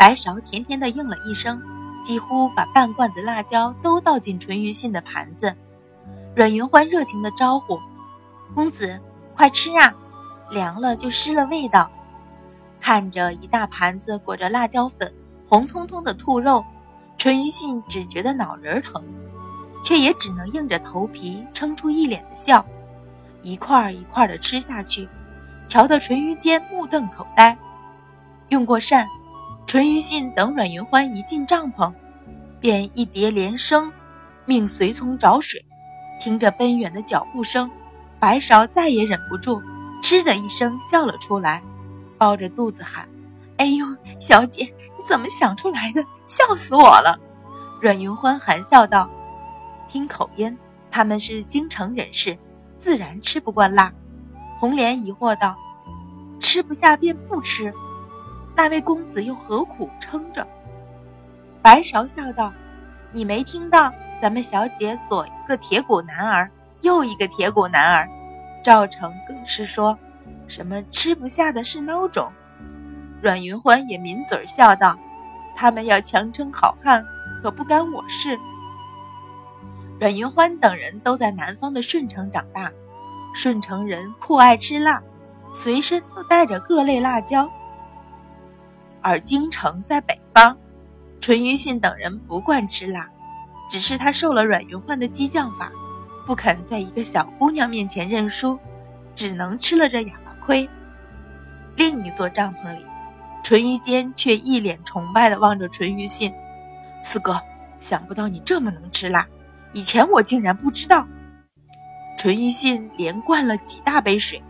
白勺甜甜的应了一声，几乎把半罐子辣椒都倒进淳于信的盘子。阮云欢热情的招呼：“公子，快吃啊，凉了就失了味道。”看着一大盘子裹着辣椒粉、红彤彤的兔肉，淳于信只觉得脑仁疼，却也只能硬着头皮撑出一脸的笑，一块一块的吃下去，瞧得淳于坚目瞪口呆。用过膳。淳于信等阮云欢一进帐篷，便一叠连声，命随从找水。听着奔远的脚步声，白芍再也忍不住，嗤的一声笑了出来，抱着肚子喊：“哎呦，小姐，你怎么想出来的？笑死我了！”阮云欢含笑道：“听口音，他们是京城人士，自然吃不惯辣。”红莲疑惑道：“吃不下便不吃。”那位公子又何苦撑着？白芍笑道：“你没听到咱们小姐左一个铁骨男儿，右一个铁骨男儿。”赵成更是说：“什么吃不下的是孬种。”阮云欢也抿嘴笑道：“他们要强撑好汉，可不干我事。”阮云欢等人都在南方的顺城长大，顺城人酷爱吃辣，随身都带着各类辣椒。而京城在北方，淳于信等人不惯吃辣，只是他受了阮云焕的激将法，不肯在一个小姑娘面前认输，只能吃了这哑巴亏。另一座帐篷里，淳于坚却一脸崇拜地望着淳于信：“四哥，想不到你这么能吃辣，以前我竟然不知道。”淳于信连灌了几大杯水，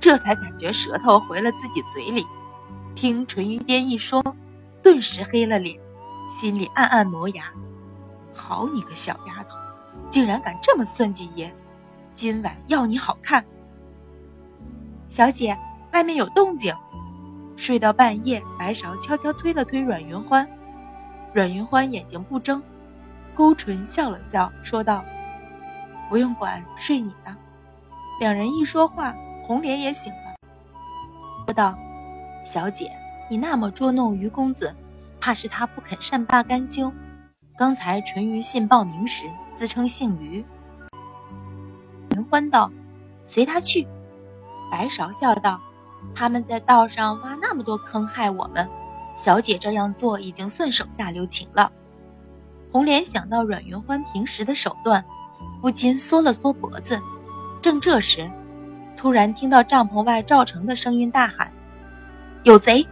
这才感觉舌头回了自己嘴里。听淳于坚一说，顿时黑了脸，心里暗暗磨牙：“好你个小丫头，竟然敢这么算计爷！今晚要你好看！”小姐，外面有动静。睡到半夜，白芍悄悄推了推阮云欢，阮云欢眼睛不睁，勾唇笑了笑，说道：“不用管，睡你的。”两人一说话，红莲也醒了，说道。小姐，你那么捉弄于公子，怕是他不肯善罢甘休。刚才淳于信报名时自称姓于。云欢道：“随他去。”白芍笑道：“他们在道上挖那么多坑害我们，小姐这样做已经算手下留情了。”红莲想到阮云欢平时的手段，不禁缩了缩脖子。正这时，突然听到帐篷外赵成的声音大喊。有贼！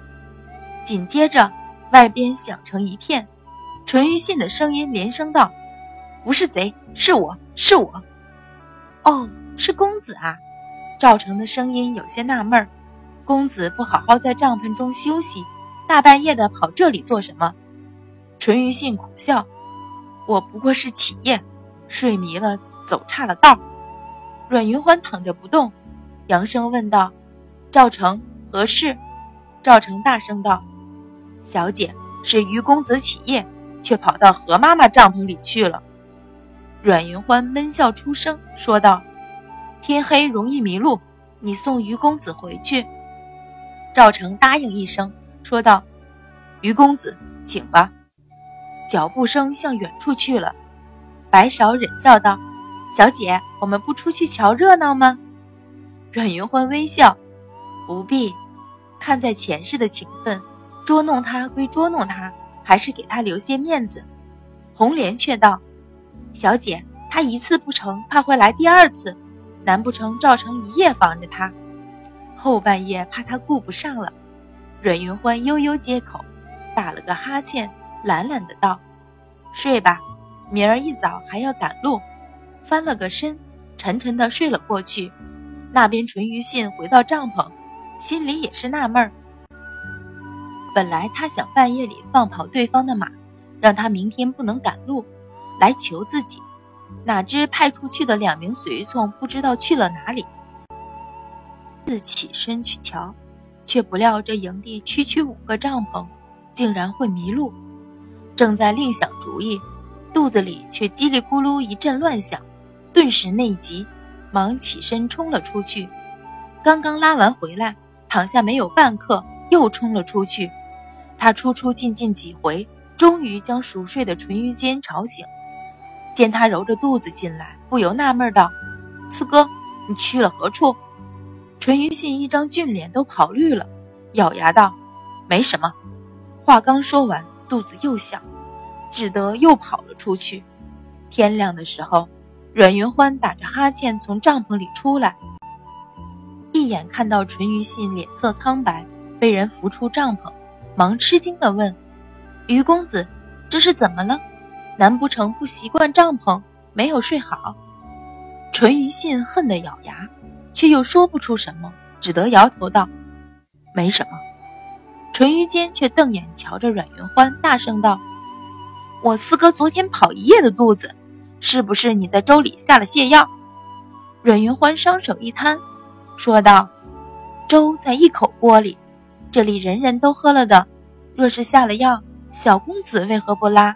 紧接着，外边响成一片。淳于信的声音连声道：“不是贼，是我是我。”哦，是公子啊！赵成的声音有些纳闷儿：“公子不好好在帐篷中休息，大半夜的跑这里做什么？”淳于信苦笑：“我不过是起夜，睡迷了，走差了道。”阮云欢躺着不动，扬声问道：“赵成，何事？”赵成大声道：“小姐是于公子起夜，却跑到何妈妈帐篷里去了。”阮云欢闷笑出声，说道：“天黑容易迷路，你送于公子回去。”赵成答应一声，说道：“于公子，请吧。”脚步声向远处去了。白芍忍笑道：“小姐，我们不出去瞧热闹吗？”阮云欢微笑：“不必。”看在前世的情分，捉弄他归捉弄他，还是给他留些面子。红莲却道：“小姐，他一次不成，怕会来第二次。难不成赵成一夜防着他？后半夜怕他顾不上了。”阮云欢悠悠接口，打了个哈欠，懒懒的道：“睡吧，明儿一早还要赶路。”翻了个身，沉沉的睡了过去。那边淳于信回到帐篷。心里也是纳闷儿。本来他想半夜里放跑对方的马，让他明天不能赶路，来求自己。哪知派出去的两名随从不知道去了哪里。自起身去瞧，却不料这营地区区五个帐篷，竟然会迷路。正在另想主意，肚子里却叽里咕噜一阵乱响，顿时内急，忙起身冲了出去。刚刚拉完回来。躺下没有半刻，又冲了出去。他出出进进几回，终于将熟睡的淳于坚吵醒。见他揉着肚子进来，不由纳闷道：“四哥，你去了何处？”淳于信一张俊脸都跑绿了，咬牙道：“没什么。”话刚说完，肚子又响，只得又跑了出去。天亮的时候，阮云欢打着哈欠从帐篷里出来，一眼看到淳于信脸色苍白，被人扶出帐篷，忙吃惊地问：“于公子，这是怎么了？难不成不习惯帐篷，没有睡好？”淳于信恨得咬牙。却又说不出什么，只得摇头道：“没什么。”淳于坚却瞪眼瞧着阮云欢，大声道：“我四哥昨天跑一夜的肚子，是不是你在粥里下了泻药？”阮云欢双手一摊，说道：“粥在一口锅里，这里人人都喝了的。若是下了药，小公子为何不拉？